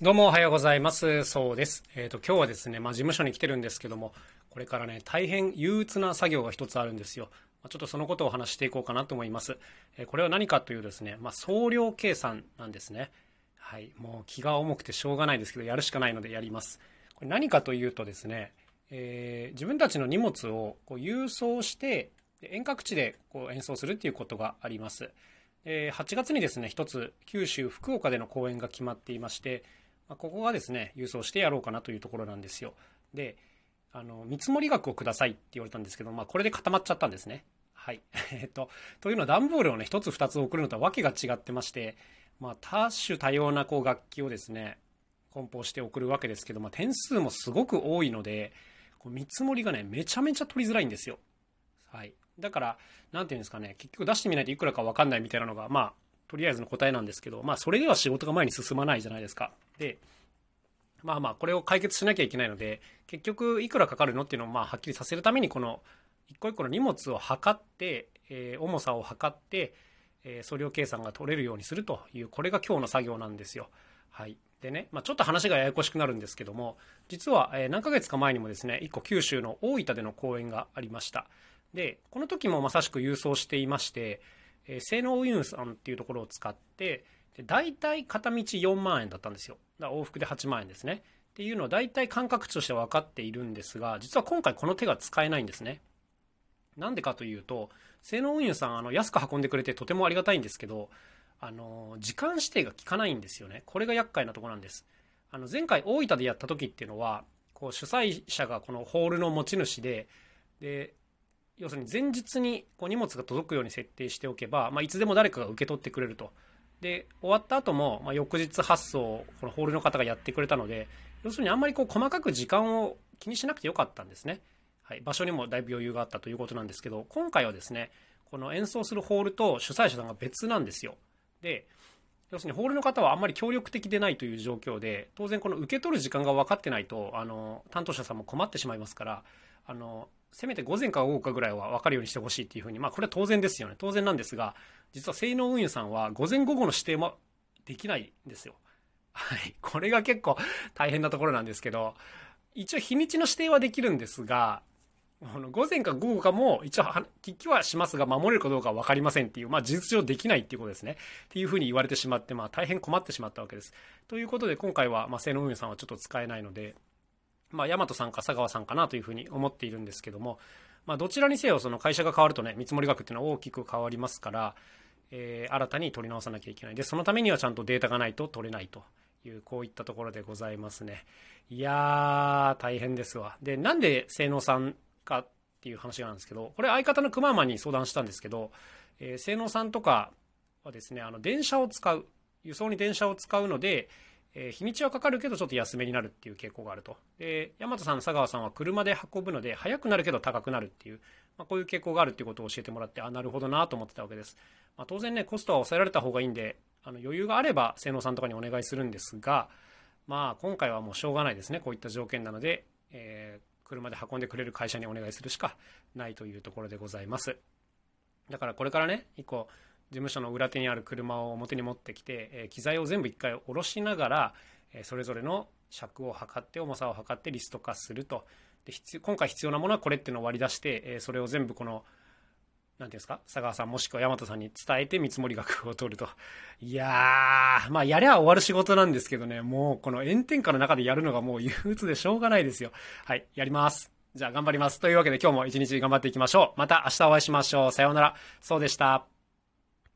どうもおはようございます。そうです。えっ、ー、と、今日はですね、まあ、事務所に来てるんですけども、これからね、大変憂鬱な作業が一つあるんですよ。ちょっとそのことをお話していこうかなと思います。えー、これは何かというですね、まあ、総量計算なんですね。はい。もう気が重くてしょうがないですけど、やるしかないのでやります。これ何かというとですね、えー、自分たちの荷物をこう郵送して、遠隔地でこう演奏するっていうことがあります。え8月にですね、一つ九州福岡での公演が決まっていまして、まあ、ここがですね、郵送してやろうかなというところなんですよ。で、あの、見積もり額をくださいって言われたんですけど、まあ、これで固まっちゃったんですね。はい。えっと、というのは段ボールをね、一つ二つ送るのとは訳が違ってまして、まあ、多種多様なこう楽器をですね、梱包して送るわけですけど、まあ、点数もすごく多いので、こう見積もりがね、めちゃめちゃ取りづらいんですよ。はい。だから、なんていうんですかね、結局出してみないといくらかわかんないみたいなのが、まあ、とりあえずの答えなんですけど、まあ、それでは仕事が前に進まないじゃないですか。で、まあまあ、これを解決しなきゃいけないので、結局、いくらかかるのっていうのを、まあ、はっきりさせるために、この、一個一個の荷物を測って、えー、重さを測って、えー、総量計算が取れるようにするという、これが今日の作業なんですよ。はい。でね、まあ、ちょっと話がややこしくなるんですけども、実は、え、何ヶ月か前にもですね、一個九州の大分での公演がありました。で、この時もまさしく郵送していまして、えー、性能運輸さんっていうところを使って、で大体片道4万円だったんですよ。だ往復で8万円ですね。っていうのは大体感覚値として分かっているんですが、実は今回この手が使えないんですね。なんでかというと、性能運輸さん、あの、安く運んでくれてとてもありがたいんですけど、あの、時間指定が効かないんですよね。これが厄介なとこなんです。あの、前回大分でやった時っていうのは、こう、主催者がこのホールの持ち主で、で、要するに前日にこう荷物が届くように設定しておけば、まあ、いつでも誰かが受け取ってくれると。で、終わった後も、まあ、翌日発送、このホールの方がやってくれたので、要するにあんまりこう細かく時間を気にしなくてよかったんですね。はい、場所にもだいぶ余裕があったということなんですけど、今回はですね、この演奏するホールと主催者さんが別なんですよ。で、要するにホールの方はあんまり協力的でないという状況で、当然この受け取る時間が分かってないと、あの、担当者さんも困ってしまいますから、あの、せめて午前か午後かぐらいは分かるようにしてほしいっていうふうに、まあこれは当然ですよね。当然なんですが、実は性能運輸さんは午前午後の指定もできないんですよ。はい。これが結構大変なところなんですけど、一応日にちの指定はできるんですが、この午前か午後かも一応聞きはしますが守れるかどうかは分かりませんっていう、まあ事実上できないっていうことですね。っていうふうに言われてしまって、まあ大変困ってしまったわけです。ということで今回は、まあ性能運輸さんはちょっと使えないので、まあ、大和さんか佐川さんかなというふうに思っているんですけども、まあ、どちらにせよ、その会社が変わるとね、見積もり額っていうのは大きく変わりますから、えー、新たに取り直さなきゃいけない。で、そのためにはちゃんとデータがないと取れないという、こういったところでございますね。いやー、大変ですわ。で、なんで性能さんかっていう話なんですけど、これ相方のくままに相談したんですけど、えー、性能さんとかはですね、あの、電車を使う、輸送に電車を使うので、えー、日にちはかかるけどちょっと安めになるっていう傾向があると。で、大和さん、佐川さんは車で運ぶので、速くなるけど高くなるっていう、まあ、こういう傾向があるっていうことを教えてもらって、あ、なるほどなと思ってたわけです。まあ、当然ね、コストは抑えられた方がいいんで、あの余裕があれば、性能さんとかにお願いするんですが、まあ、今回はもうしょうがないですね。こういった条件なので、えー、車で運んでくれる会社にお願いするしかないというところでございます。だからこれからね、一個、事務所の裏手にある車を表に持ってきて、え、機材を全部一回下ろしながら、え、それぞれの尺を測って重さを測ってリスト化すると。で必今回必要なものはこれっていうのを割り出して、え、それを全部この何ていうんですか佐川さんもしくは大和さんに伝えて見積もり額を取ると。いやーまあやりゃ終わる仕事なんですけどね。もうこの炎天下の中でやるのがもう 憂鬱でしょうがないですよ。はいやります。じゃあ頑張ります。というわけで今日も一日頑張っていきましょう。また明日お会いしましょう。さようなら。そうでした。